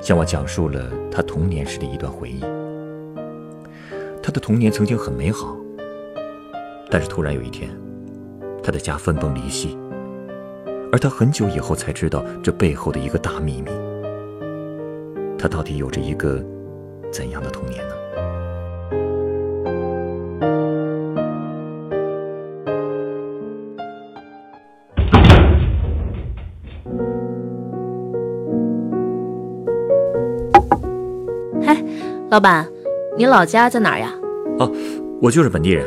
向我讲述了他童年时的一段回忆。他的童年曾经很美好，但是突然有一天，他的家分崩离析，而他很久以后才知道这背后的一个大秘密。他到底有着一个怎样的童年呢？老板，你老家在哪儿呀？哦，我就是本地人，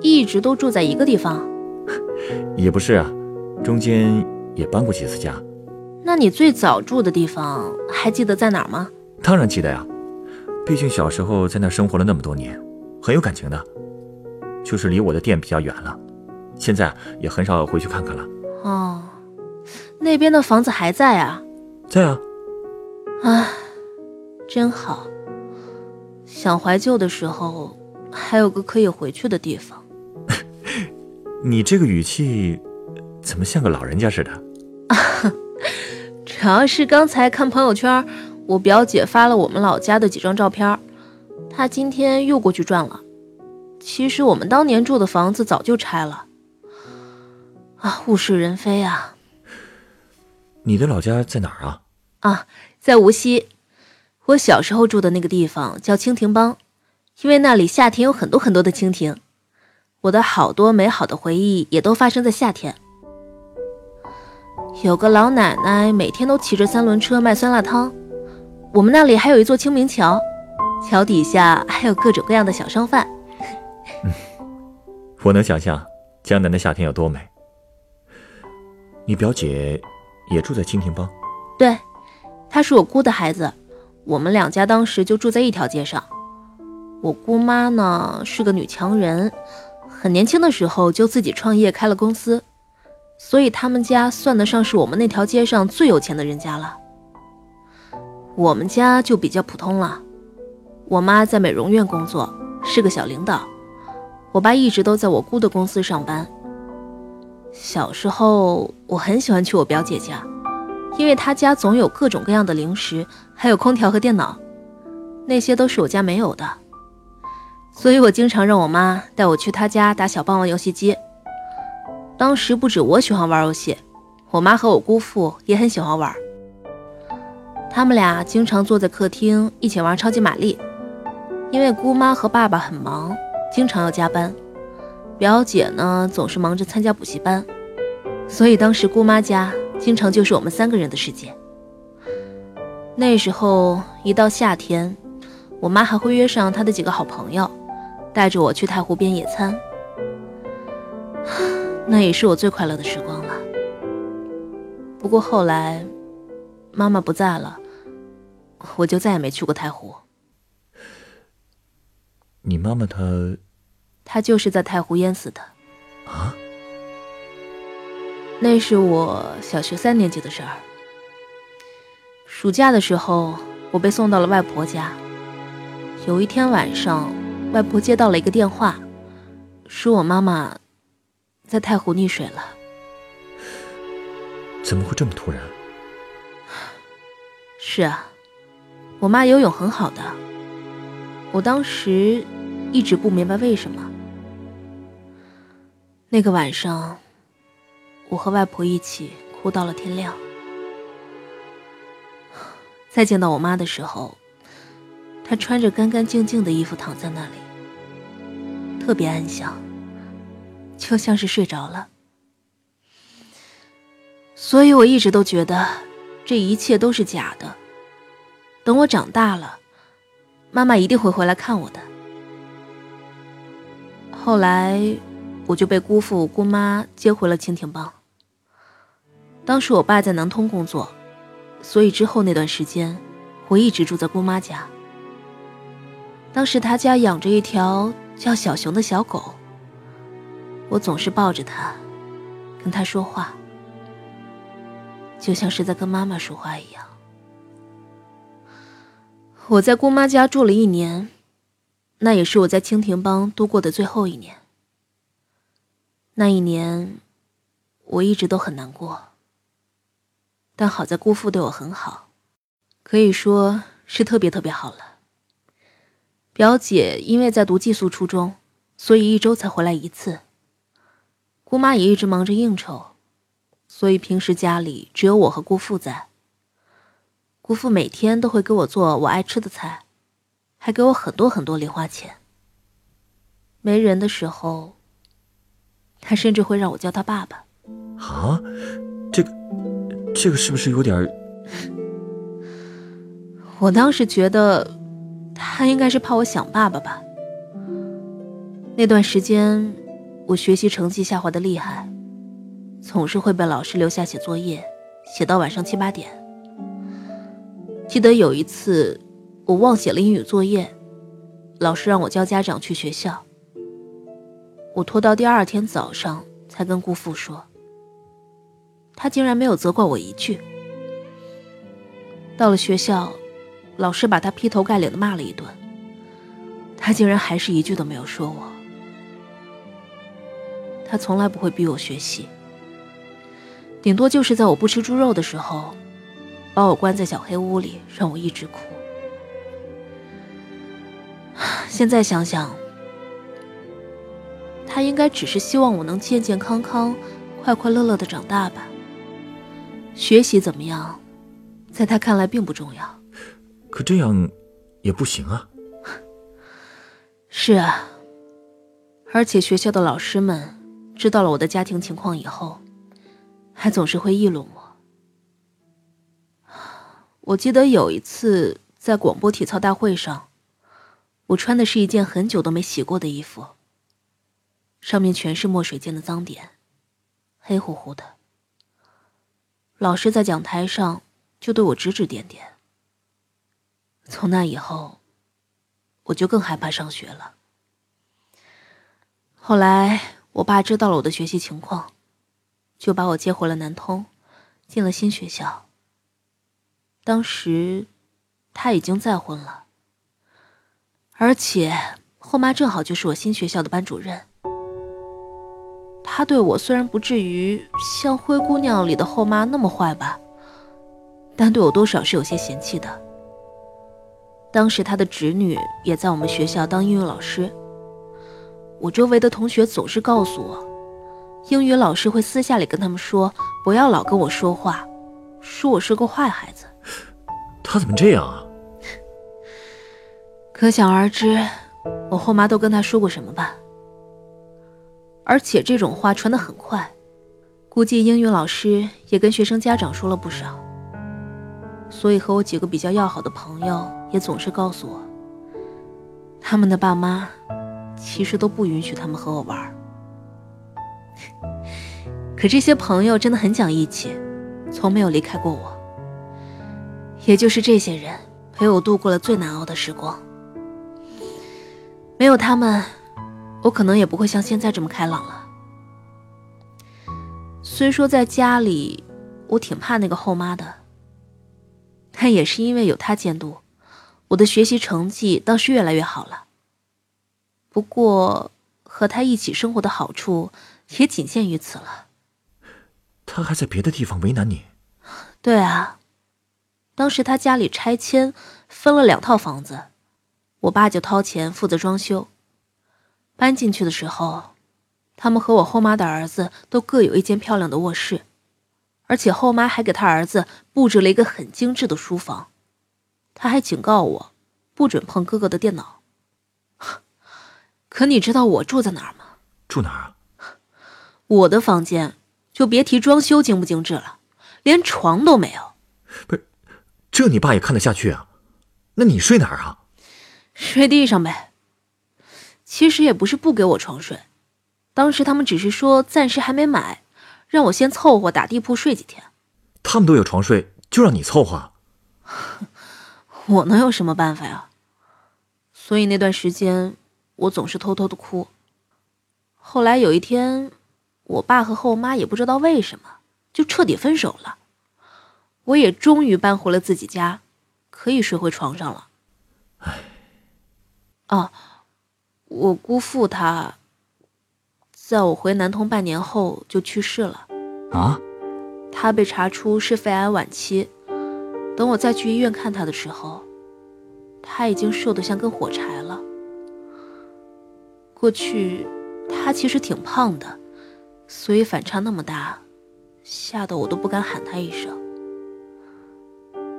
一直都住在一个地方。也不是啊，中间也搬过几次家。那你最早住的地方还记得在哪儿吗？当然记得呀，毕竟小时候在那生活了那么多年，很有感情的。就是离我的店比较远了，现在也很少回去看看了。哦，那边的房子还在啊？在啊。唉，真好。想怀旧的时候，还有个可以回去的地方。你这个语气，怎么像个老人家似的？主要是刚才看朋友圈，我表姐发了我们老家的几张照片，她今天又过去转了。其实我们当年住的房子早就拆了。啊，物是人非啊！你的老家在哪儿啊？啊，在无锡。我小时候住的那个地方叫蜻蜓帮，因为那里夏天有很多很多的蜻蜓。我的好多美好的回忆也都发生在夏天。有个老奶奶每天都骑着三轮车卖酸辣汤，我们那里还有一座清明桥，桥底下还有各种各样的小商贩。我能想象江南的夏天有多美。你表姐也住在蜻蜓帮？对，她是我姑的孩子。我们两家当时就住在一条街上。我姑妈呢是个女强人，很年轻的时候就自己创业开了公司，所以他们家算得上是我们那条街上最有钱的人家了。我们家就比较普通了。我妈在美容院工作，是个小领导。我爸一直都在我姑的公司上班。小时候我很喜欢去我表姐家。因为他家总有各种各样的零食，还有空调和电脑，那些都是我家没有的，所以我经常让我妈带我去他家打小霸王游戏机。当时不止我喜欢玩游戏，我妈和我姑父也很喜欢玩。他们俩经常坐在客厅一起玩超级玛丽。因为姑妈和爸爸很忙，经常要加班，表姐呢总是忙着参加补习班，所以当时姑妈家。经常就是我们三个人的世界。那时候一到夏天，我妈还会约上她的几个好朋友，带着我去太湖边野餐。那也是我最快乐的时光了。不过后来，妈妈不在了，我就再也没去过太湖。你妈妈她，她就是在太湖淹死的。啊？那是我小学三年级的事儿。暑假的时候，我被送到了外婆家。有一天晚上，外婆接到了一个电话，说我妈妈在太湖溺水了。怎么会这么突然？是啊，我妈游泳很好的。我当时一直不明白为什么。那个晚上。我和外婆一起哭到了天亮。再见到我妈的时候，她穿着干干净净的衣服躺在那里，特别安详，就像是睡着了。所以我一直都觉得这一切都是假的。等我长大了，妈妈一定会回来看我的。后来。我就被姑父姑妈接回了蜻蜓帮。当时我爸在南通工作，所以之后那段时间，我一直住在姑妈家。当时她家养着一条叫小熊的小狗，我总是抱着它，跟它说话，就像是在跟妈妈说话一样。我在姑妈家住了一年，那也是我在蜻蜓帮度过的最后一年。那一年，我一直都很难过。但好在姑父对我很好，可以说是特别特别好了。表姐因为在读寄宿初中，所以一周才回来一次。姑妈也一直忙着应酬，所以平时家里只有我和姑父在。姑父每天都会给我做我爱吃的菜，还给我很多很多零花钱。没人的时候，他甚至会让我叫他爸爸。啊，这个。这个是不是有点？我当时觉得，他应该是怕我想爸爸吧。那段时间，我学习成绩下滑的厉害，总是会被老师留下写作业，写到晚上七八点。记得有一次，我忘写了英语作业，老师让我叫家长去学校。我拖到第二天早上才跟姑父说。他竟然没有责怪我一句。到了学校，老师把他劈头盖脸的骂了一顿，他竟然还是一句都没有说我。他从来不会逼我学习，顶多就是在我不吃猪肉的时候，把我关在小黑屋里，让我一直哭。现在想想，他应该只是希望我能健健康康、快快乐乐的长大吧。学习怎么样，在他看来并不重要。可这样也不行啊。是啊，而且学校的老师们知道了我的家庭情况以后，还总是会议论我。我记得有一次在广播体操大会上，我穿的是一件很久都没洗过的衣服，上面全是墨水溅的脏点，黑乎乎的。老师在讲台上就对我指指点点。从那以后，我就更害怕上学了。后来，我爸知道了我的学习情况，就把我接回了南通，进了新学校。当时，他已经再婚了，而且后妈正好就是我新学校的班主任。他对我虽然不至于像《灰姑娘》里的后妈那么坏吧，但对我多少是有些嫌弃的。当时他的侄女也在我们学校当英语老师，我周围的同学总是告诉我，英语老师会私下里跟他们说，不要老跟我说话，说我是个坏孩子。他怎么这样啊？可想而知，我后妈都跟他说过什么吧。而且这种话传得很快，估计英语老师也跟学生家长说了不少。所以和我几个比较要好的朋友也总是告诉我，他们的爸妈其实都不允许他们和我玩。可这些朋友真的很讲义气，从没有离开过我。也就是这些人陪我度过了最难熬的时光，没有他们。我可能也不会像现在这么开朗了。虽说在家里，我挺怕那个后妈的，但也是因为有她监督，我的学习成绩倒是越来越好了。不过，和她一起生活的好处也仅限于此了。她还在别的地方为难你？对啊，当时她家里拆迁分了两套房子，我爸就掏钱负责装修。搬进去的时候，他们和我后妈的儿子都各有一间漂亮的卧室，而且后妈还给他儿子布置了一个很精致的书房。他还警告我，不准碰哥哥的电脑。可你知道我住在哪儿吗？住哪儿啊？我的房间就别提装修精不精致了，连床都没有。不是，这你爸也看得下去啊？那你睡哪儿啊？睡地上呗。其实也不是不给我床睡，当时他们只是说暂时还没买，让我先凑合打地铺睡几天。他们都有床睡，就让你凑合？我能有什么办法呀？所以那段时间，我总是偷偷的哭。后来有一天，我爸和后妈也不知道为什么，就彻底分手了。我也终于搬回了自己家，可以睡回床上了。唉，哦，我姑父他，在我回南通半年后就去世了。啊？他被查出是肺癌晚期。等我再去医院看他的时候，他已经瘦得像根火柴了。过去他其实挺胖的，所以反差那么大，吓得我都不敢喊他一声。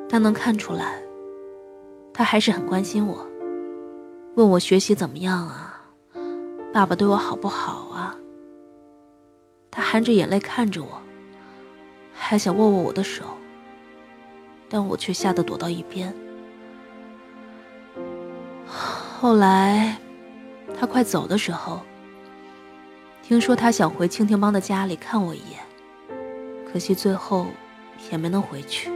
但能看出来，他还是很关心我，问我学习怎么样啊，爸爸对我好不好啊。他含着眼泪看着我，还想握握我的手。但我却吓得躲到一边。后来，他快走的时候，听说他想回蜻蜓帮的家里看我一眼，可惜最后也没能回去。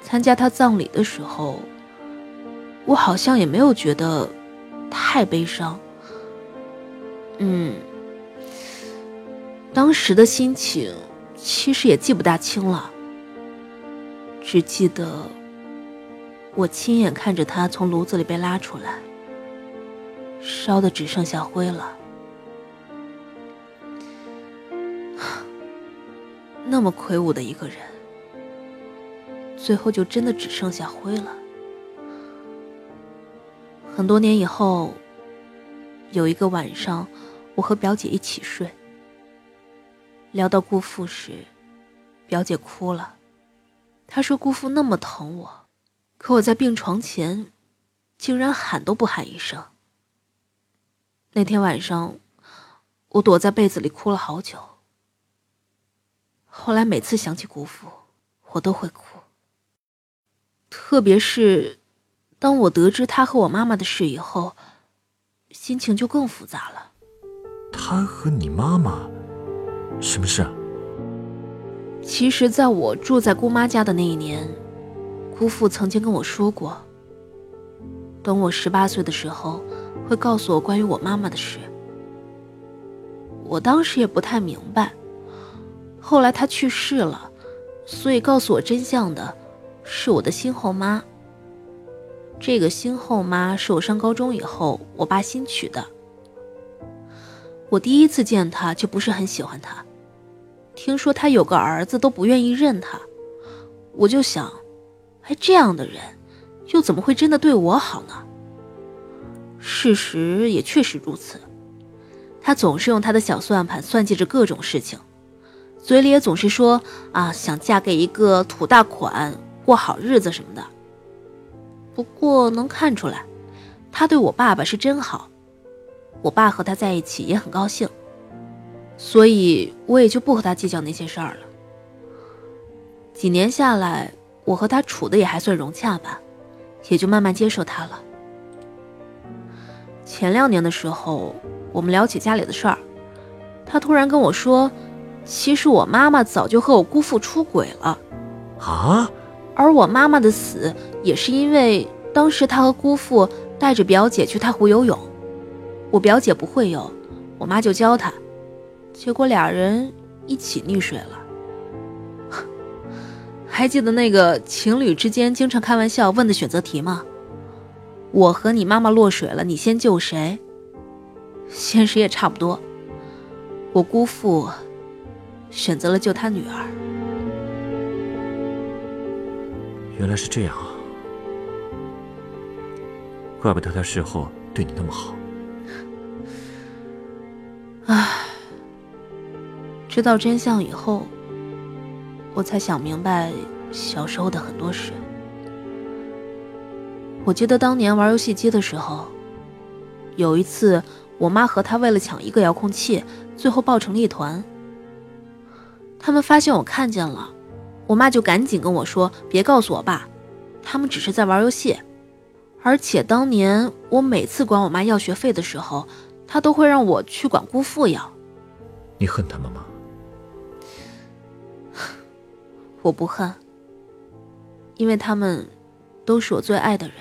参加他葬礼的时候，我好像也没有觉得太悲伤。嗯，当时的心情其实也记不大清了。只记得，我亲眼看着他从炉子里被拉出来，烧的只剩下灰了。那么魁梧的一个人，最后就真的只剩下灰了。很多年以后，有一个晚上，我和表姐一起睡，聊到姑父时，表姐哭了。她说：“姑父那么疼我，可我在病床前，竟然喊都不喊一声。那天晚上，我躲在被子里哭了好久。后来每次想起姑父，我都会哭。特别是，当我得知他和我妈妈的事以后，心情就更复杂了。他和你妈妈，什么事啊？”其实，在我住在姑妈家的那一年，姑父曾经跟我说过，等我十八岁的时候，会告诉我关于我妈妈的事。我当时也不太明白，后来他去世了，所以告诉我真相的，是我的新后妈。这个新后妈是我上高中以后我爸新娶的。我第一次见她就不是很喜欢她。听说她有个儿子都不愿意认她，我就想，哎，这样的人，又怎么会真的对我好呢？事实也确实如此，他总是用他的小算盘算计着各种事情，嘴里也总是说啊，想嫁给一个土大款，过好日子什么的。不过能看出来，他对我爸爸是真好，我爸和他在一起也很高兴。所以我也就不和他计较那些事儿了。几年下来，我和他处的也还算融洽吧，也就慢慢接受他了。前两年的时候，我们聊起家里的事儿，他突然跟我说，其实我妈妈早就和我姑父出轨了。啊？而我妈妈的死也是因为当时她和姑父带着表姐去太湖游泳，我表姐不会游，我妈就教她。结果俩人一起溺水了。还记得那个情侣之间经常开玩笑问的选择题吗？我和你妈妈落水了，你先救谁？现实也差不多。我姑父选择了救他女儿。原来是这样啊！怪不得他事后对你那么好。唉。知道真相以后，我才想明白小时候的很多事。我记得当年玩游戏机的时候，有一次我妈和他为了抢一个遥控器，最后抱成了一团。他们发现我看见了，我妈就赶紧跟我说：“别告诉我爸，他们只是在玩游戏。”而且当年我每次管我妈要学费的时候，她都会让我去管姑父要。你恨他们吗？我不恨，因为他们都是我最爱的人。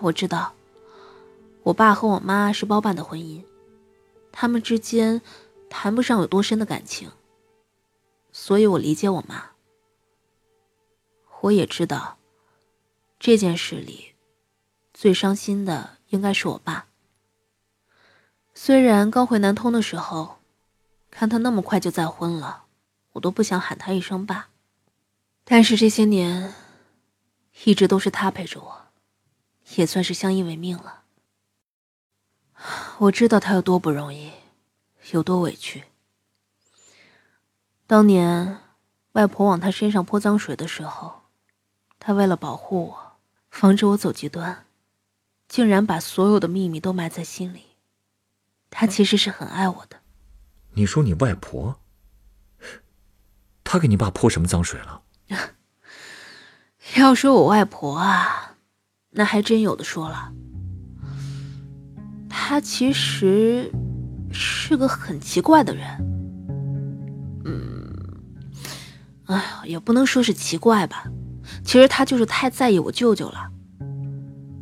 我知道，我爸和我妈是包办的婚姻，他们之间谈不上有多深的感情，所以我理解我妈。我也知道，这件事里最伤心的应该是我爸。虽然刚回南通的时候，看他那么快就再婚了，我都不想喊他一声爸。但是这些年，一直都是他陪着我，也算是相依为命了。我知道他有多不容易，有多委屈。当年外婆往他身上泼脏水的时候，他为了保护我，防止我走极端，竟然把所有的秘密都埋在心里。他其实是很爱我的。你说你外婆，她给你爸泼什么脏水了？要说我外婆啊，那还真有的说了。她其实是个很奇怪的人。哎呀，也不能说是奇怪吧。其实他就是太在意我舅舅了。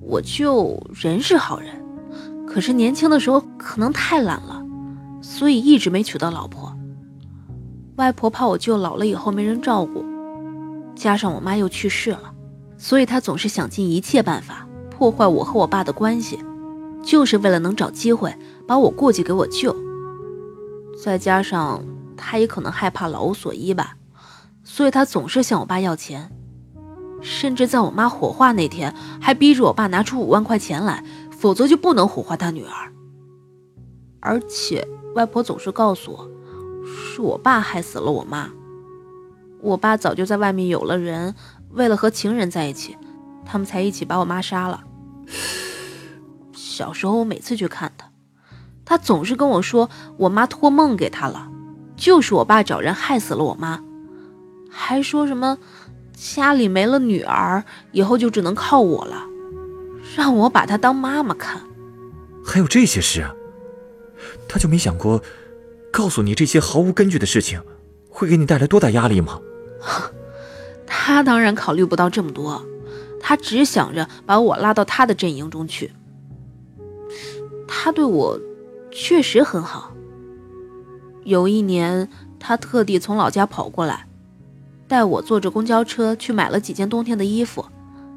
我舅人是好人。可是年轻的时候可能太懒了，所以一直没娶到老婆。外婆怕我舅老了以后没人照顾，加上我妈又去世了，所以他总是想尽一切办法破坏我和我爸的关系，就是为了能找机会把我过继给我舅。再加上他也可能害怕老无所依吧，所以他总是向我爸要钱，甚至在我妈火化那天还逼着我爸拿出五万块钱来。否则就不能火化他女儿。而且外婆总是告诉我，是我爸害死了我妈。我爸早就在外面有了人，为了和情人在一起，他们才一起把我妈杀了。小时候我每次去看他，他总是跟我说我妈托梦给他了，就是我爸找人害死了我妈，还说什么家里没了女儿，以后就只能靠我了。让我把她当妈妈看，还有这些事啊？他就没想过告诉你这些毫无根据的事情，会给你带来多大压力吗？他当然考虑不到这么多，他只想着把我拉到他的阵营中去。他对我确实很好。有一年，他特地从老家跑过来，带我坐着公交车去买了几件冬天的衣服，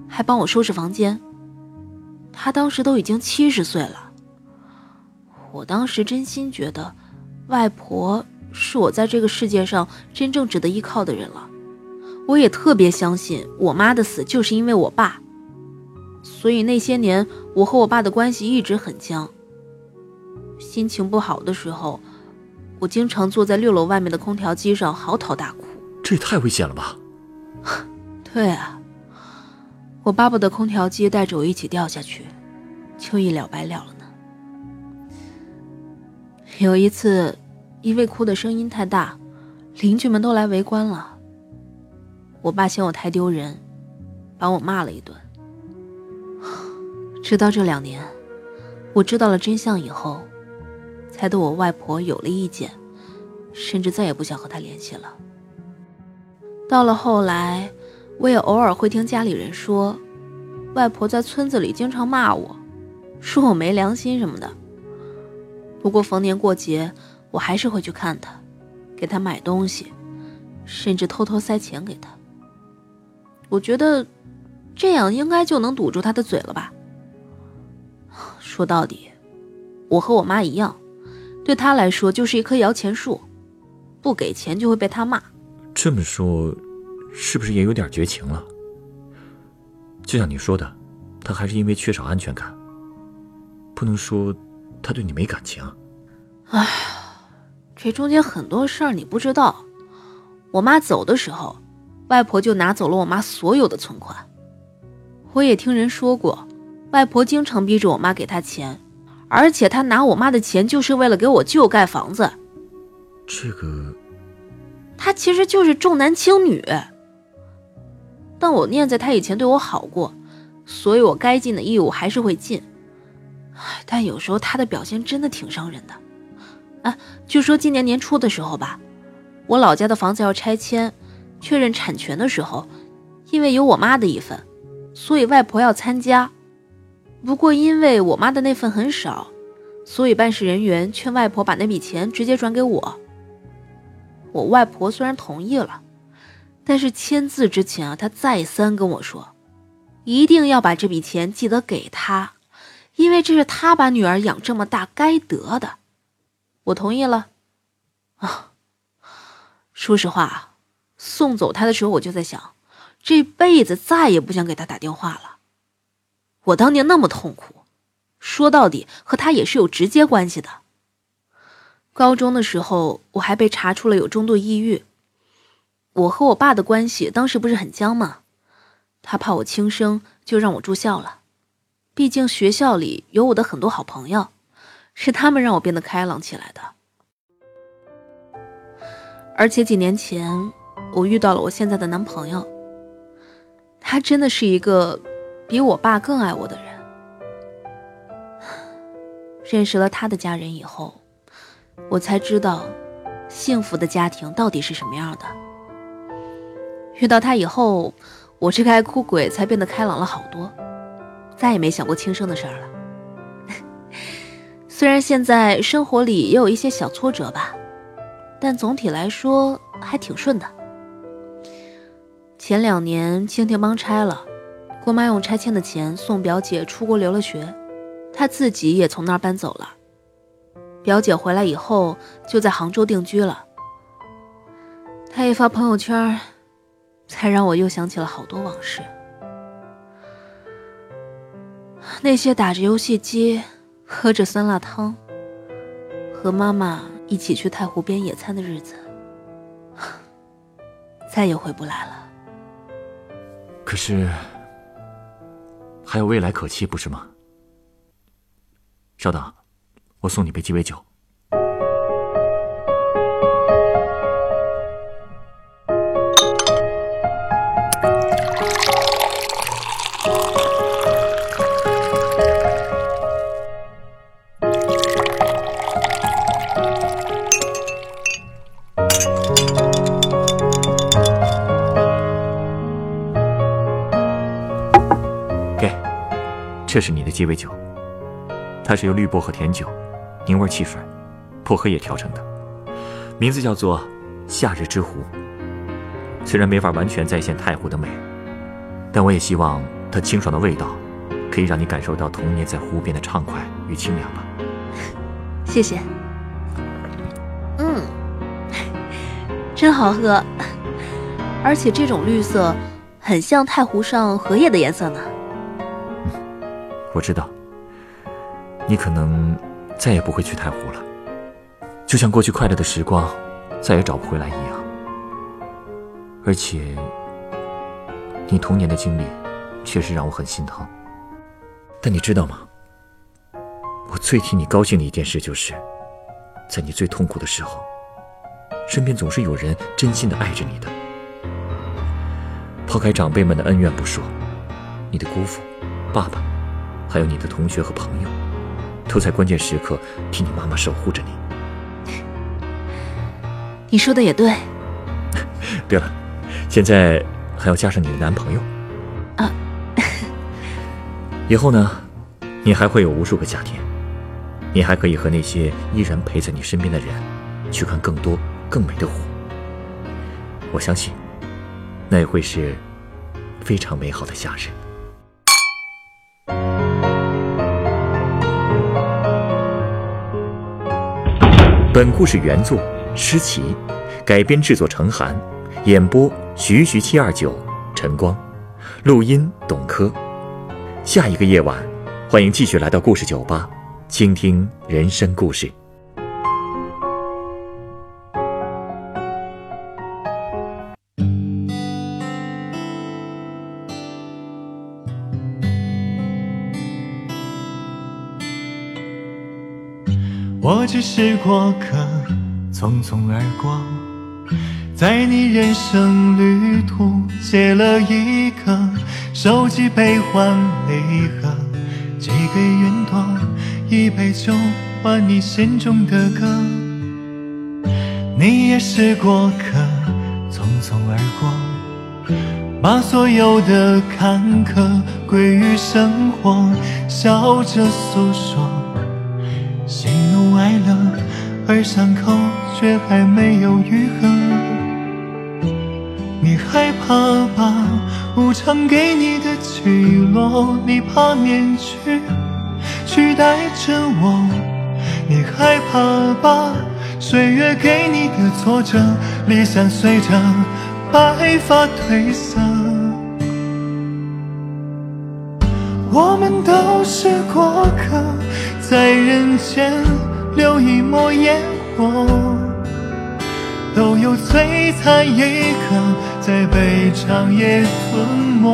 还帮我收拾房间。他当时都已经七十岁了，我当时真心觉得，外婆是我在这个世界上真正值得依靠的人了。我也特别相信我妈的死就是因为我爸，所以那些年我和我爸的关系一直很僵。心情不好的时候，我经常坐在六楼外面的空调机上嚎啕大哭。这也太危险了吧？对啊。我巴不得空调机带着我一起掉下去，就一了百了了呢。有一次，因为哭的声音太大，邻居们都来围观了。我爸嫌我太丢人，把我骂了一顿。直到这两年，我知道了真相以后，才对我外婆有了意见，甚至再也不想和她联系了。到了后来。我也偶尔会听家里人说，外婆在村子里经常骂我，说我没良心什么的。不过逢年过节，我还是会去看她，给她买东西，甚至偷偷塞钱给她。我觉得这样应该就能堵住她的嘴了吧。说到底，我和我妈一样，对她来说就是一棵摇钱树，不给钱就会被她骂。这么说。是不是也有点绝情了？就像你说的，他还是因为缺少安全感。不能说他对你没感情。哎呀，这中间很多事儿你不知道。我妈走的时候，外婆就拿走了我妈所有的存款。我也听人说过，外婆经常逼着我妈给她钱，而且她拿我妈的钱就是为了给我舅盖房子。这个，他其实就是重男轻女。但我念在他以前对我好过，所以我该尽的义务还是会尽。但有时候他的表现真的挺伤人的。啊，据说今年年初的时候吧，我老家的房子要拆迁，确认产权的时候，因为有我妈的一份，所以外婆要参加。不过因为我妈的那份很少，所以办事人员劝外婆把那笔钱直接转给我。我外婆虽然同意了，但是签字之前啊，她再三跟我说，一定要把这笔钱记得给她，因为这是她把女儿养这么大该得的。我同意了。啊，说实话，送走她的时候我就在想，这辈子再也不想给她打电话了。我当年那么痛苦，说到底和她也是有直接关系的。高中的时候，我还被查出了有中度抑郁。我和我爸的关系当时不是很僵吗？他怕我轻生，就让我住校了。毕竟学校里有我的很多好朋友，是他们让我变得开朗起来的。而且几年前，我遇到了我现在的男朋友。他真的是一个比我爸更爱我的人。认识了他的家人以后。我才知道，幸福的家庭到底是什么样的。遇到他以后，我这个爱哭鬼才变得开朗了好多，再也没想过轻生的事儿了。虽然现在生活里也有一些小挫折吧，但总体来说还挺顺的。前两年蜻蜓帮拆了，姑妈用拆迁的钱送表姐出国留了学，她自己也从那儿搬走了。表姐回来以后就在杭州定居了。她一发朋友圈，才让我又想起了好多往事。那些打着游戏机、喝着酸辣汤、和妈妈一起去太湖边野餐的日子，再也回不来了。可是，还有未来可期，不是吗？稍等。我送你杯鸡尾酒。给，这是你的鸡尾酒，它是由绿薄荷甜酒。柠味汽水，薄荷叶调成的，名字叫做“夏日之湖”。虽然没法完全再现太湖的美，但我也希望它清爽的味道，可以让你感受到童年在湖边的畅快与清凉吧。谢谢。嗯，真好喝，而且这种绿色很像太湖上荷叶的颜色呢。我知道，你可能。再也不会去太湖了，就像过去快乐的时光再也找不回来一样。而且，你童年的经历确实让我很心疼。但你知道吗？我最替你高兴的一件事就是，在你最痛苦的时候，身边总是有人真心的爱着你的。抛开长辈们的恩怨不说，你的姑父、爸爸，还有你的同学和朋友。都在关键时刻替你妈妈守护着你。你说的也对。对了，现在还要加上你的男朋友。啊。以后呢，你还会有无数个夏天，你还可以和那些依然陪在你身边的人，去看更多更美的湖。我相信，那也会是非常美好的夏日。本故事原作诗琪，改编制作成韩，演播徐徐七二九晨光，录音董珂。下一个夜晚，欢迎继续来到故事酒吧，倾听人生故事。只是过客，匆匆而过，在你人生旅途写了一个收集悲欢离合，寄给云朵一杯酒，换你心中的歌。你也是过客，匆匆而过，把所有的坎坷归于生活，笑着诉说，而伤口却还没有愈合。你害怕吧，无常给你的起落，你怕面具取代着我，你害怕吧。岁月给你的挫折，理想随着白发褪色。我们都是过客，在人间留一抹烟火，都有璀璨一刻，在被长夜吞没。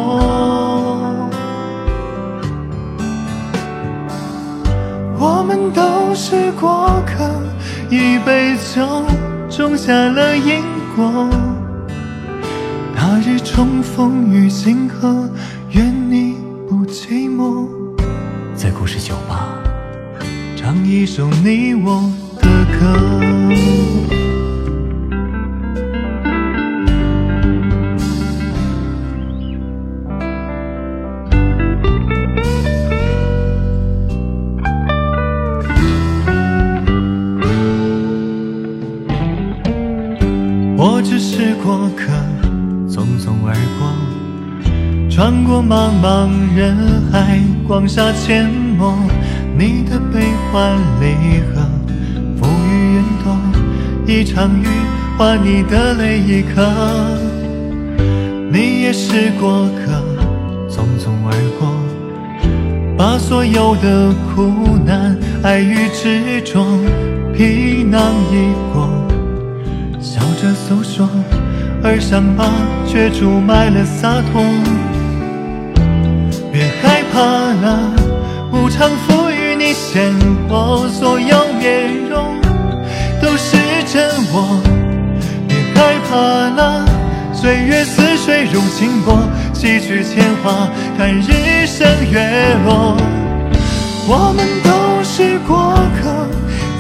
我们都是过客。一杯酒，种下了因果。那日重逢于星河，愿你不寂寞。在故事酒吧，唱一首你我的歌。我只是过客，匆匆而过，穿过茫茫人海，光下阡陌。你的悲欢离合，浮于云朵，一场雨换你的泪一颗。你也是过客，匆匆而过，把所有的苦难、爱与执着，皮囊一过。笑着诉说，而伤疤却注满了洒脱。予你鲜活，所有面容都是真我。别害怕了，岁月似水如清波，几句铅华，看日升月落。我们都是过客，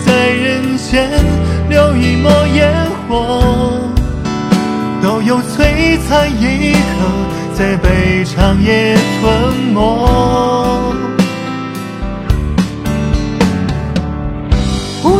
在人间留一抹烟火。都有璀璨一刻，在被长夜吞没。